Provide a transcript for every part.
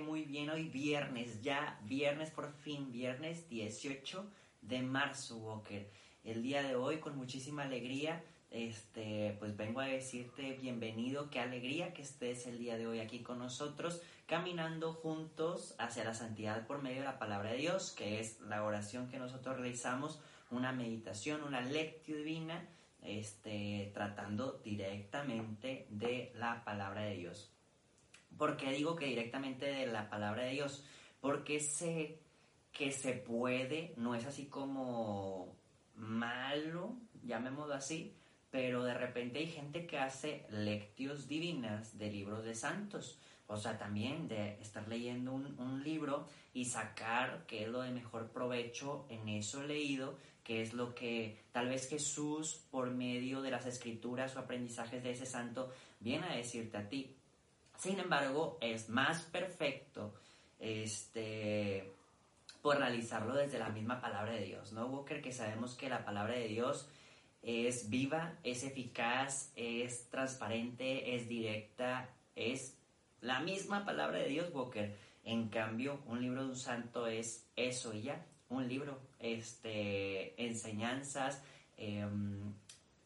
Muy bien. Hoy viernes, ya viernes por fin, viernes 18 de marzo, Walker. El día de hoy con muchísima alegría, este, pues vengo a decirte bienvenido, qué alegría que estés el día de hoy aquí con nosotros, caminando juntos hacia la santidad por medio de la palabra de Dios, que es la oración que nosotros realizamos, una meditación, una lectio divina, este, tratando directamente de la palabra de Dios. ¿Por qué digo que directamente de la palabra de Dios? Porque sé que se puede, no es así como malo, llamémoslo así, pero de repente hay gente que hace lectios divinas de libros de santos. O sea, también de estar leyendo un, libro y sacar qué es lo de mejor provecho en eso leído, qué es lo que tal vez Jesús, por medio de las escrituras o aprendizajes de ese santo, viene a decirte a ti. Sin embargo, es más perfecto este, por realizarlo desde la misma palabra de Dios, ¿no, Walker? Que sabemos que la palabra de Dios es viva, es eficaz, es transparente, es directa, es la misma palabra de Dios, Walker. En cambio, un libro de un santo es eso y ya, un libro, este, enseñanzas, eh,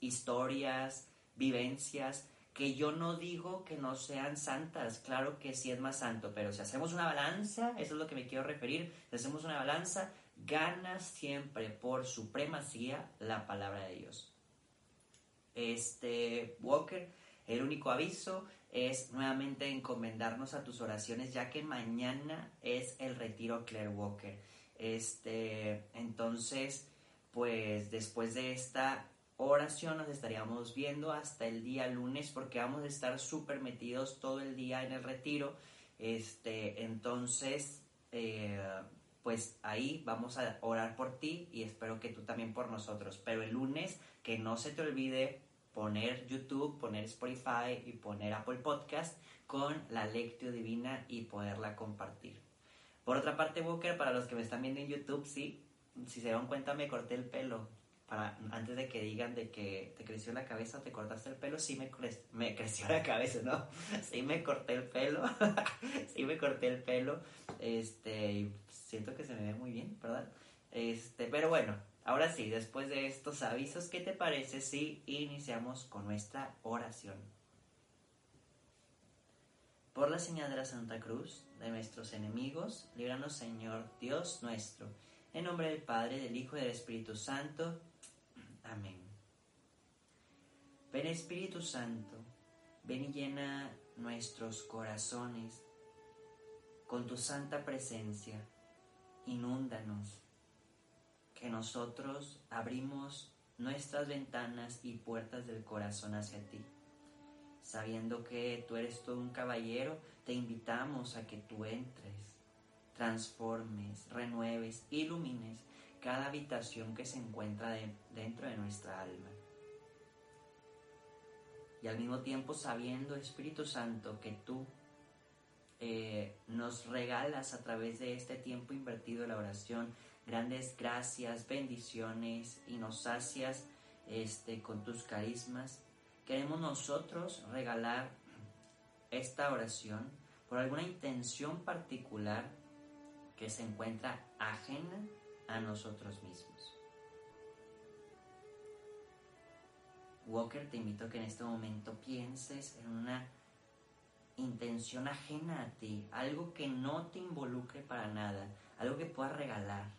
historias, vivencias, que yo no digo que no sean santas, claro que sí es más santo, pero si hacemos una balanza, eso es lo que me quiero referir, si hacemos una balanza, gana siempre por supremacía la palabra de Dios. Este, Walker, el único aviso es nuevamente encomendarnos a tus oraciones, ya que mañana es el retiro Claire Walker. Este, entonces, pues después de esta oración nos estaríamos viendo hasta el día lunes porque vamos a estar súper metidos todo el día en el retiro. Este, entonces, eh, pues ahí vamos a orar por ti y espero que tú también por nosotros. Pero el lunes, que no se te olvide poner YouTube, poner Spotify y poner Apple Podcast con la lectio divina y poderla compartir. Por otra parte, Booker, para los que me están viendo en YouTube, sí, si se dan cuenta me corté el pelo antes de que digan de que te creció la cabeza o te cortaste el pelo, sí me, cre me creció la cabeza, ¿no? Sí me corté el pelo, sí me corté el pelo, este, siento que se me ve muy bien, ¿verdad? Este, pero bueno, ahora sí, después de estos avisos, ¿qué te parece si iniciamos con nuestra oración? Por la señal de la Santa Cruz, de nuestros enemigos, líbranos Señor Dios nuestro, en nombre del Padre, del Hijo y del Espíritu Santo, Amén. Ven Espíritu Santo, ven y llena nuestros corazones con tu santa presencia, inúndanos, que nosotros abrimos nuestras ventanas y puertas del corazón hacia ti. Sabiendo que tú eres todo un caballero, te invitamos a que tú entres, transformes, renueves, ilumines cada habitación que se encuentra de, dentro de nuestra alma. Y al mismo tiempo sabiendo, Espíritu Santo, que tú eh, nos regalas a través de este tiempo invertido en la oración grandes gracias, bendiciones y nos sacias este, con tus carismas. Queremos nosotros regalar esta oración por alguna intención particular que se encuentra ajena a nosotros mismos. Walker, te invito a que en este momento pienses en una intención ajena a ti, algo que no te involucre para nada, algo que puedas regalar.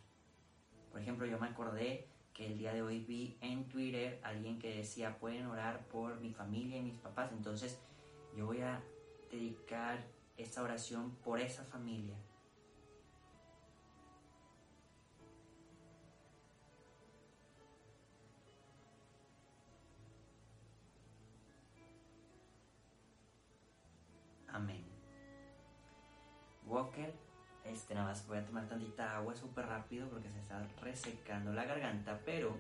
Por ejemplo, yo me acordé que el día de hoy vi en Twitter alguien que decía, pueden orar por mi familia y mis papás, entonces yo voy a dedicar esta oración por esa familia. Walker, este, nada más voy a tomar tantita agua súper rápido porque se está resecando la garganta, pero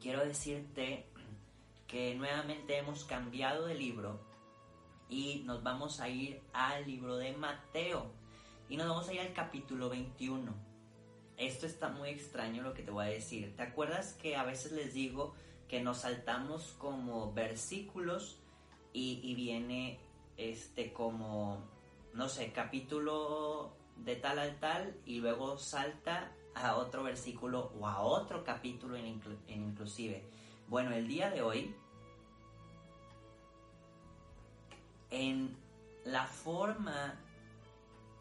quiero decirte que nuevamente hemos cambiado de libro y nos vamos a ir al libro de Mateo y nos vamos a ir al capítulo 21. Esto está muy extraño lo que te voy a decir. ¿Te acuerdas que a veces les digo que nos saltamos como versículos y, viene este como, no sé, capítulo de tal al tal y luego salta a otro versículo o a otro capítulo en, en inclusive. Bueno, el día de hoy, en la forma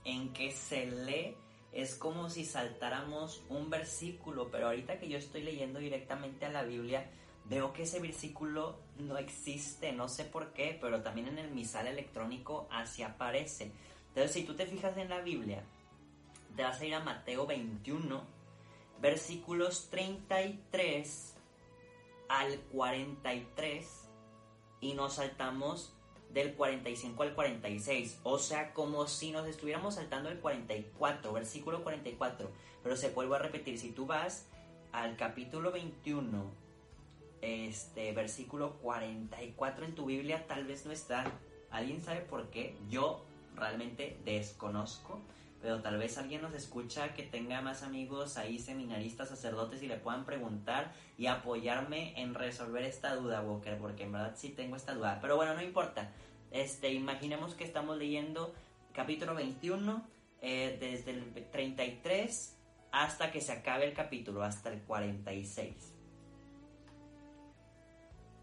en que se lee, es como si saltáramos un versículo, pero ahorita que yo estoy leyendo directamente a la Biblia, veo que ese versículo no existe, no sé por qué, pero también en el misal electrónico así aparece. Entonces, si tú te fijas en la Biblia, te vas a ir a Mateo 21, versículos 33 al 43, y nos saltamos del 45 al 46, o sea, como si nos estuviéramos saltando el 44, versículo 44, pero se vuelvo a repetir, si tú vas al capítulo 21, este versículo 44 en tu Biblia tal vez no está. ¿Alguien sabe por qué? Yo realmente desconozco, pero tal vez alguien nos escucha que tenga más amigos ahí seminaristas, sacerdotes y le puedan preguntar y apoyarme en resolver esta duda, Walker, porque en verdad sí tengo esta duda. Pero bueno, no importa. Este, imaginemos que estamos leyendo capítulo 21 eh, desde el 33 hasta que se acabe el capítulo, hasta el 46.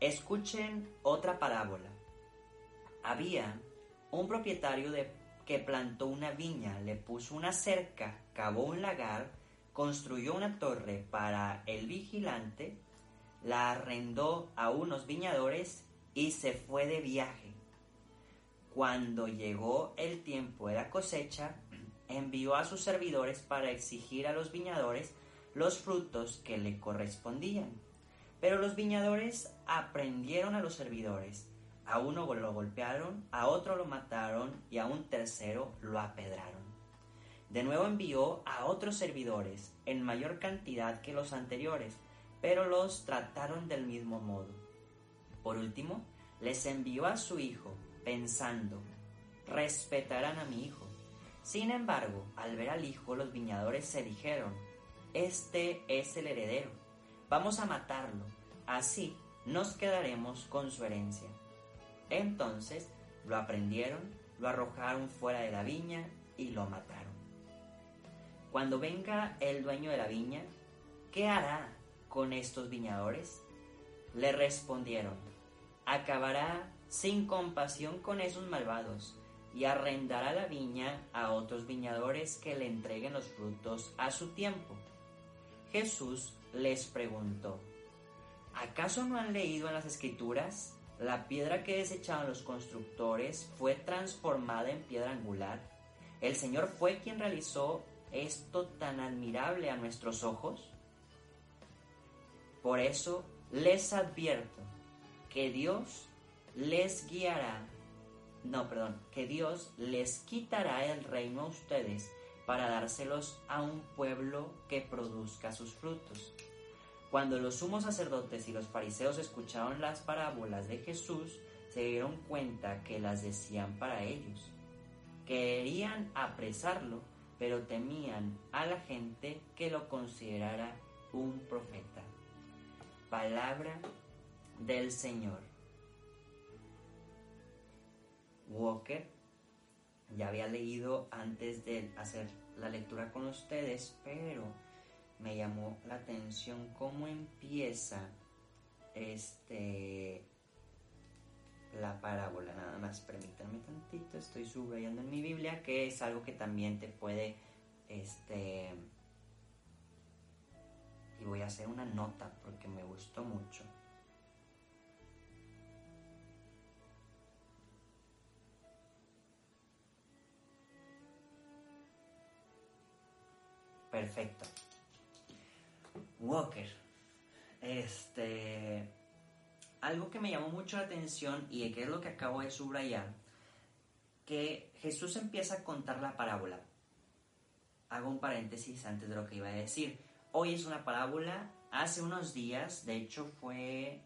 Escuchen otra parábola. Había un propietario de, que plantó una viña, le puso una cerca, cavó un lagar, construyó una torre para el vigilante, la arrendó a unos viñadores y se fue de viaje. Cuando llegó el tiempo de la cosecha, envió a sus servidores para exigir a los viñadores los frutos que le correspondían. Pero los viñadores aprendieron a los servidores. A uno lo golpearon, a otro lo mataron y a un tercero lo apedraron. De nuevo envió a otros servidores en mayor cantidad que los anteriores, pero los trataron del mismo modo. Por último, les envió a su hijo, pensando, respetarán a mi hijo. Sin embargo, al ver al hijo, los viñadores se dijeron, este es el heredero, vamos a matarlo, así nos quedaremos con su herencia. Entonces lo aprendieron, lo arrojaron fuera de la viña y lo mataron. Cuando venga el dueño de la viña, ¿qué hará con estos viñadores? Le respondieron, acabará sin compasión con esos malvados y arrendará la viña a otros viñadores que le entreguen los frutos a su tiempo. Jesús les preguntó, ¿acaso no han leído en las escrituras? La piedra que desecharon los constructores fue transformada en piedra angular. El Señor fue quien realizó esto tan admirable a nuestros ojos. Por eso les advierto que Dios les guiará, no, perdón, que Dios les quitará el reino a ustedes para dárselos a un pueblo que produzca sus frutos. Cuando los sumos sacerdotes y los fariseos escucharon las parábolas de Jesús, se dieron cuenta que las decían para ellos. Querían apresarlo, pero temían a la gente que lo considerara un profeta. Palabra del Señor. Walker ya había leído antes de hacer la lectura con ustedes, pero me llamó la atención cómo empieza este la parábola. Nada más permítanme tantito estoy subrayando en mi biblia que es algo que también te puede este y voy a hacer una nota porque me gustó mucho perfecto Walker. Este. Algo que me llamó mucho la atención y que es lo que acabo de subrayar que Jesús empieza a contar la parábola. Hago un paréntesis antes de lo que iba a decir. Hoy es una parábola. Hace unos días, de hecho fue...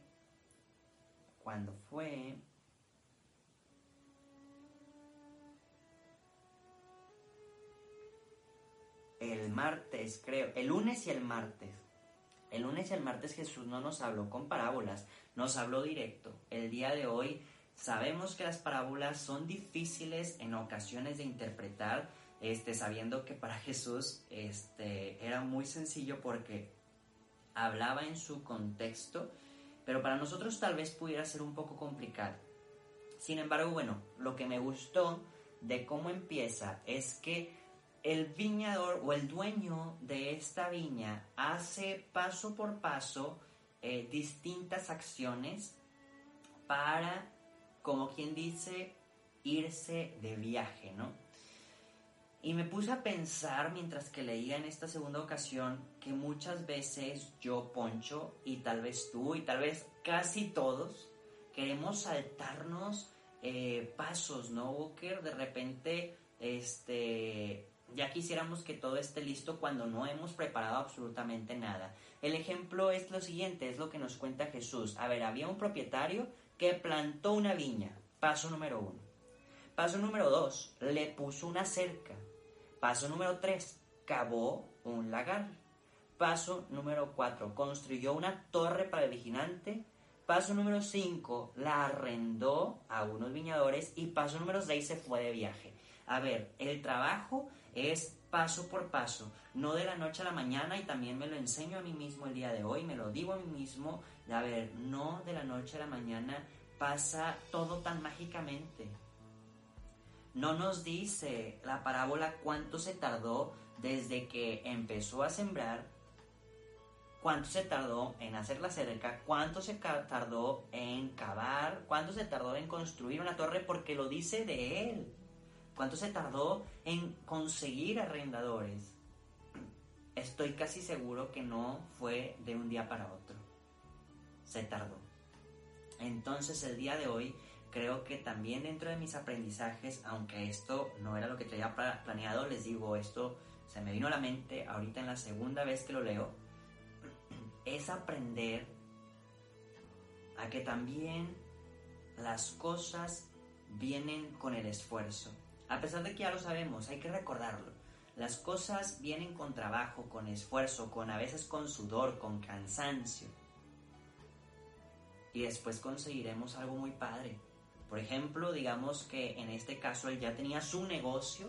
cuando fue? El martes, creo. El lunes y el martes. El lunes y el martes Jesús no nos habló con parábolas, nos habló directo. El día de hoy sabemos que las parábolas son difíciles en ocasiones de interpretar, este, sabiendo que para Jesús este, era muy sencillo porque hablaba en su contexto, pero para nosotros tal vez pudiera ser un poco complicado. Sin embargo, bueno, lo que me gustó de cómo empieza es que el viñador o el dueño de esta viña hace paso por paso eh, distintas acciones para, como quien dice, irse de viaje, ¿no? Y me puse a pensar mientras que leía en esta segunda ocasión que muchas veces yo, Poncho, y tal vez tú, y tal vez casi todos, queremos saltarnos eh, pasos, ¿no, Walker? De repente, este, ya quisiéramos que todo esté listo cuando no hemos preparado absolutamente nada. El ejemplo es lo siguiente, es lo que nos cuenta Jesús. A ver, había un propietario que plantó una viña. Paso número uno. Paso número dos, le puso una cerca. Paso número tres, cavó un lagar. Paso número cuatro, construyó una torre para el vigilante. Paso número cinco, la arrendó a unos viñadores. Y paso número seis, se fue de viaje. A ver, el trabajo es paso por paso, no de la noche a la mañana y también me lo enseño a mí mismo el día de hoy, me lo digo a mí mismo, a ver, no de la noche a la mañana pasa todo tan mágicamente. No nos dice la parábola cuánto se tardó desde que empezó a sembrar, cuánto se tardó en hacer la cerca, cuánto se tardó en cavar, cuánto se tardó en construir una torre, porque lo dice de él. ¿Cuánto se tardó en conseguir arrendadores? Estoy casi seguro que no fue de un día para otro. Se tardó. Entonces el día de hoy creo que también dentro de mis aprendizajes, aunque esto no era lo que tenía planeado, les digo, esto se me vino a la mente ahorita en la segunda vez que lo leo, es aprender a que también las cosas vienen con el esfuerzo. A pesar de que ya lo sabemos, hay que recordarlo. Las cosas vienen con trabajo, con esfuerzo, con a veces con sudor, con cansancio. Y después conseguiremos algo muy padre. Por ejemplo, digamos que en este caso él ya tenía su negocio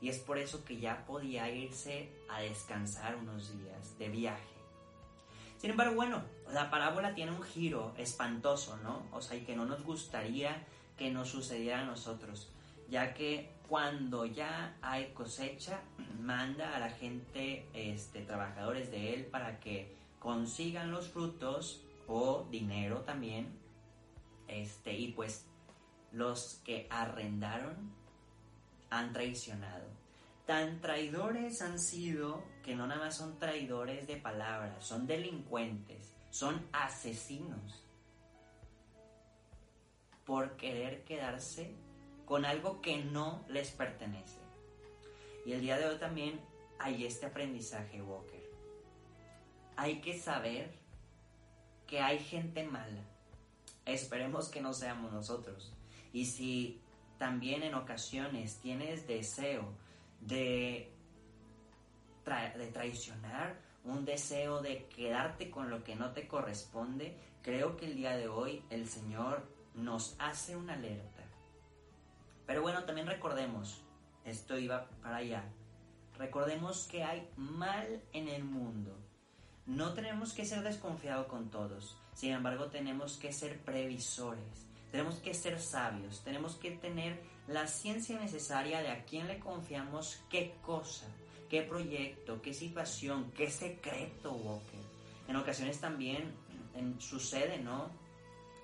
y es por eso que ya podía irse a descansar unos días de viaje. Sin embargo, bueno, la parábola tiene un giro espantoso, ¿no? O sea, y que no nos gustaría que nos sucediera a nosotros ya que cuando ya hay cosecha, manda a la gente, este, trabajadores de él, para que consigan los frutos o dinero también, este, y pues los que arrendaron han traicionado. Tan traidores han sido que no nada más son traidores de palabras, son delincuentes, son asesinos por querer quedarse con algo que no les pertenece. Y el día de hoy también hay este aprendizaje, Walker. Hay que saber que hay gente mala. Esperemos que no seamos nosotros. Y si también en ocasiones tienes deseo de, de traicionar, un deseo de quedarte con lo que no te corresponde, creo que el día de hoy el Señor nos hace una alerta pero bueno, también recordemos, esto iba para allá, recordemos que hay mal en el mundo. No tenemos que ser desconfiados con todos, sin embargo tenemos que ser previsores, tenemos que ser sabios, tenemos que tener la ciencia necesaria de a quién le confiamos qué cosa, qué proyecto, qué situación, qué secreto, Walker. En ocasiones también sucede, ¿no?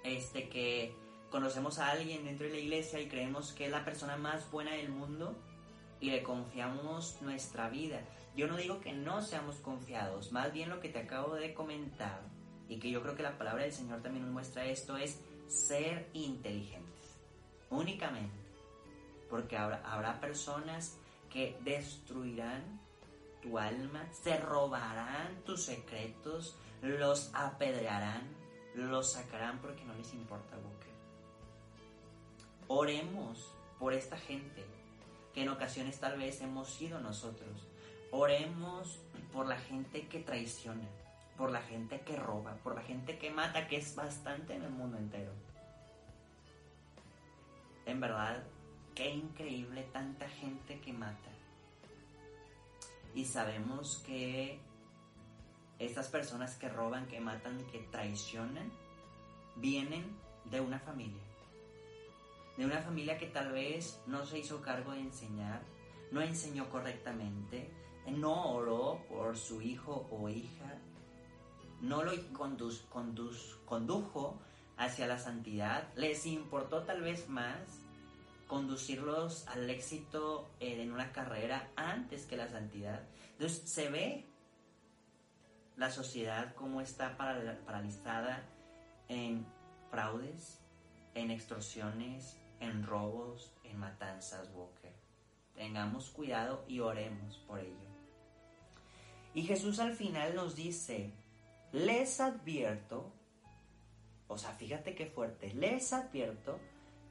Este que conocemos a alguien dentro de la iglesia y creemos que es la persona más buena del mundo y le confiamos nuestra vida. Yo no digo que no seamos confiados, más bien lo que te acabo de comentar y que yo creo que la palabra del Señor también nos muestra esto es ser inteligentes. Únicamente. porque habrá, habrá personas que destruirán tu alma, se robarán tus secretos, los apedrearán, los sacarán porque no les importa, Booker. Oremos por esta gente que en ocasiones tal vez hemos sido nosotros. Oremos por la gente que traiciona, por la gente que roba, por la gente que mata, que es bastante en el mundo entero. En verdad, qué increíble tanta gente que mata. Y sabemos que estas personas que roban, que matan, que traicionan, vienen de una familia. De una familia que tal vez no se hizo cargo de enseñar, no enseñó correctamente, no oró por su hijo o hija, no lo condujo hacia la santidad, les importó tal vez más conducirlos al éxito eh, en una carrera antes que la santidad. Entonces se ve la sociedad como está paralizada en fraudes, en extorsiones, en robos, en matanzas, Walker. Tengamos cuidado y oremos por ello. Y Jesús al final nos dice, les advierto, o sea, fíjate qué fuerte, les advierto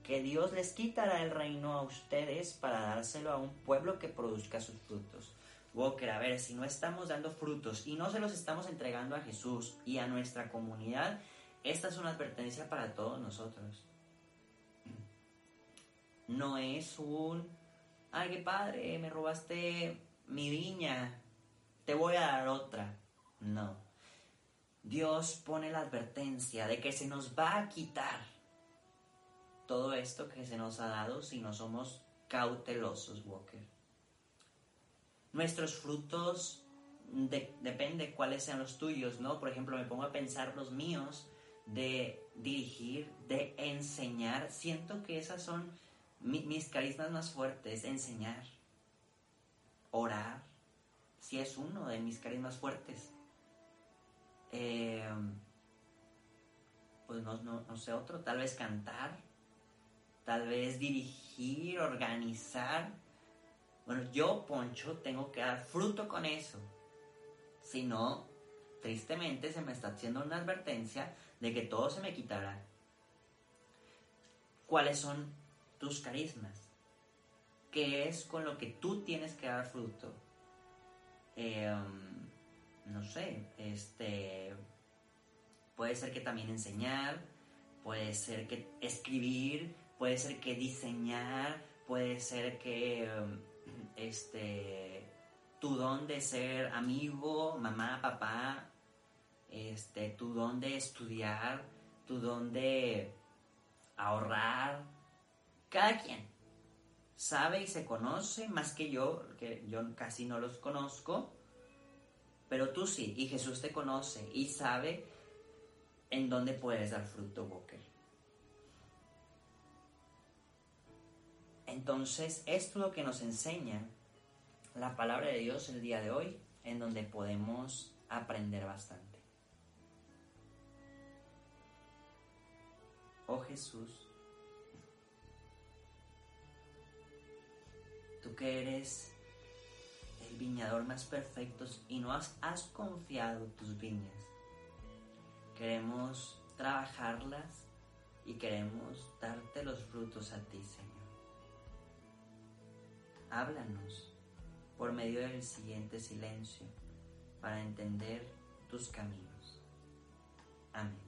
que Dios les quitará el reino a ustedes para dárselo a un pueblo que produzca sus frutos. Walker, a ver, si no estamos dando frutos y no se los estamos entregando a Jesús y a nuestra comunidad, esta es una advertencia para todos nosotros. No es un, ay, qué padre, me robaste mi viña, te voy a dar otra. No. Dios pone la advertencia de que se nos va a quitar todo esto que se nos ha dado si no somos cautelosos, Walker. Nuestros frutos depende cuáles sean los tuyos, ¿no? Por ejemplo, me pongo a pensar los míos de dirigir, de enseñar. Siento que esas son mis carismas más fuertes, enseñar, orar, si es uno de mis carismas fuertes. Em, pues no, no sé otro, tal vez cantar, tal vez dirigir, organizar bueno, yo, Poncho, tengo que dar fruto con eso. Si no, tristemente se me está haciendo una advertencia de que todo se me quitará. ¿Cuáles son tus carismas? ¿Qué es con lo que tú tienes que dar fruto? Em, no sé, este puede ser que también enseñar, puede ser que escribir, puede ser que diseñar, puede ser que em, este, tu don de ser amigo, mamá, papá, este, tu don de estudiar, tu don de ahorrar. Cada quien sabe y se conoce más que yo, que yo casi no los conozco, pero tú sí, y Jesús te conoce y sabe en dónde puedes dar fruto, Walker. Entonces, esto es lo que nos enseña la palabra de Dios el día de hoy, en donde podemos aprender bastante. Oh Jesús, que eres el viñador más perfecto y no has, has confiado tus viñas, queremos trabajarlas y queremos darte los frutos a ti, Señor háblanos por medio del siguiente silencio para entender tus caminos. Amén.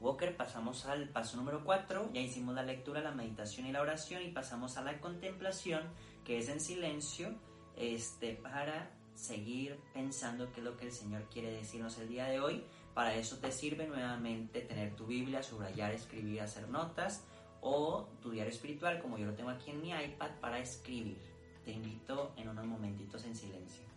Walker, pasamos al paso número 4, ya hicimos la lectura, la meditación y la oración y pasamos a la contemplación, que es en silencio, este, para seguir pensando qué es lo que el Señor quiere decirnos el día de hoy. Para eso te sirve nuevamente tener tu Biblia, subrayar, escribir, hacer notas o tu diario espiritual, como yo lo tengo aquí en mi iPad, para escribir. Te invito en unos momentitos en silencio.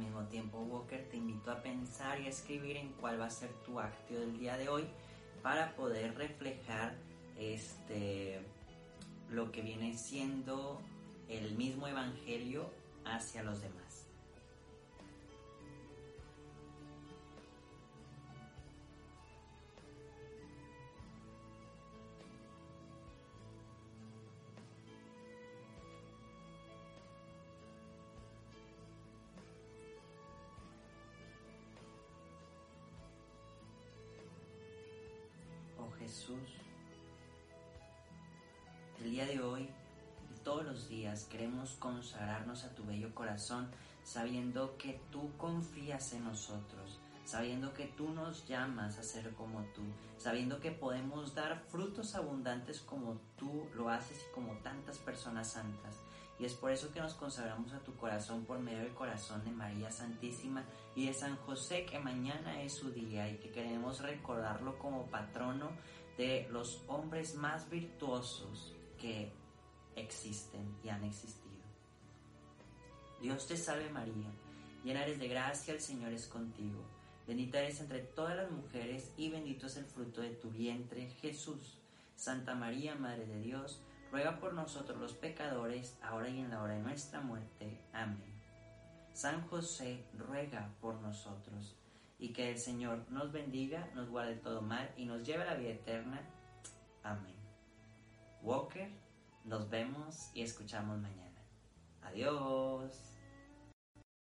Mismo tiempo, Walker, te invito a pensar y a escribir en cuál va a ser tu acto del día de hoy para poder reflejar este lo que viene siendo el mismo evangelio hacia los demás. El día de hoy y todos los días queremos consagrarnos a tu bello corazón sabiendo que tú confías en nosotros, sabiendo que tú nos llamas a ser como tú, sabiendo que podemos dar frutos abundantes como tú lo haces y como tantas personas santas. Y es por eso que nos consagramos a tu corazón por medio del corazón de María Santísima y de San José, que mañana es su día y que queremos recordarlo como patrono de los hombres más virtuosos que existen y han existido. Dios te salve María, llena eres de gracia, el Señor es contigo. Bendita eres entre todas las mujeres y bendito es el fruto de tu vientre, Jesús. Santa María, Madre de Dios, ruega por nosotros los pecadores, ahora y en la hora de nuestra muerte. Amén. San José, ruega por nosotros, y que el Señor nos bendiga, nos guarde todo mal y nos lleve a la vida eterna. Amén. Walker, nos vemos y escuchamos mañana. Adiós.